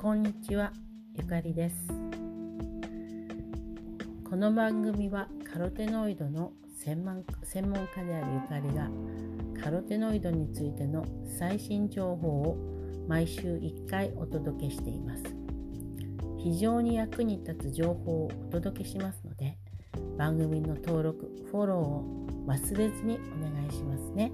こんにちはゆかりですこの番組はカロテノイドの専門専門家であるゆかりがカロテノイドについての最新情報を毎週1回お届けしています非常に役に立つ情報をお届けしますので番組の登録フォローを忘れずにお願いしますね。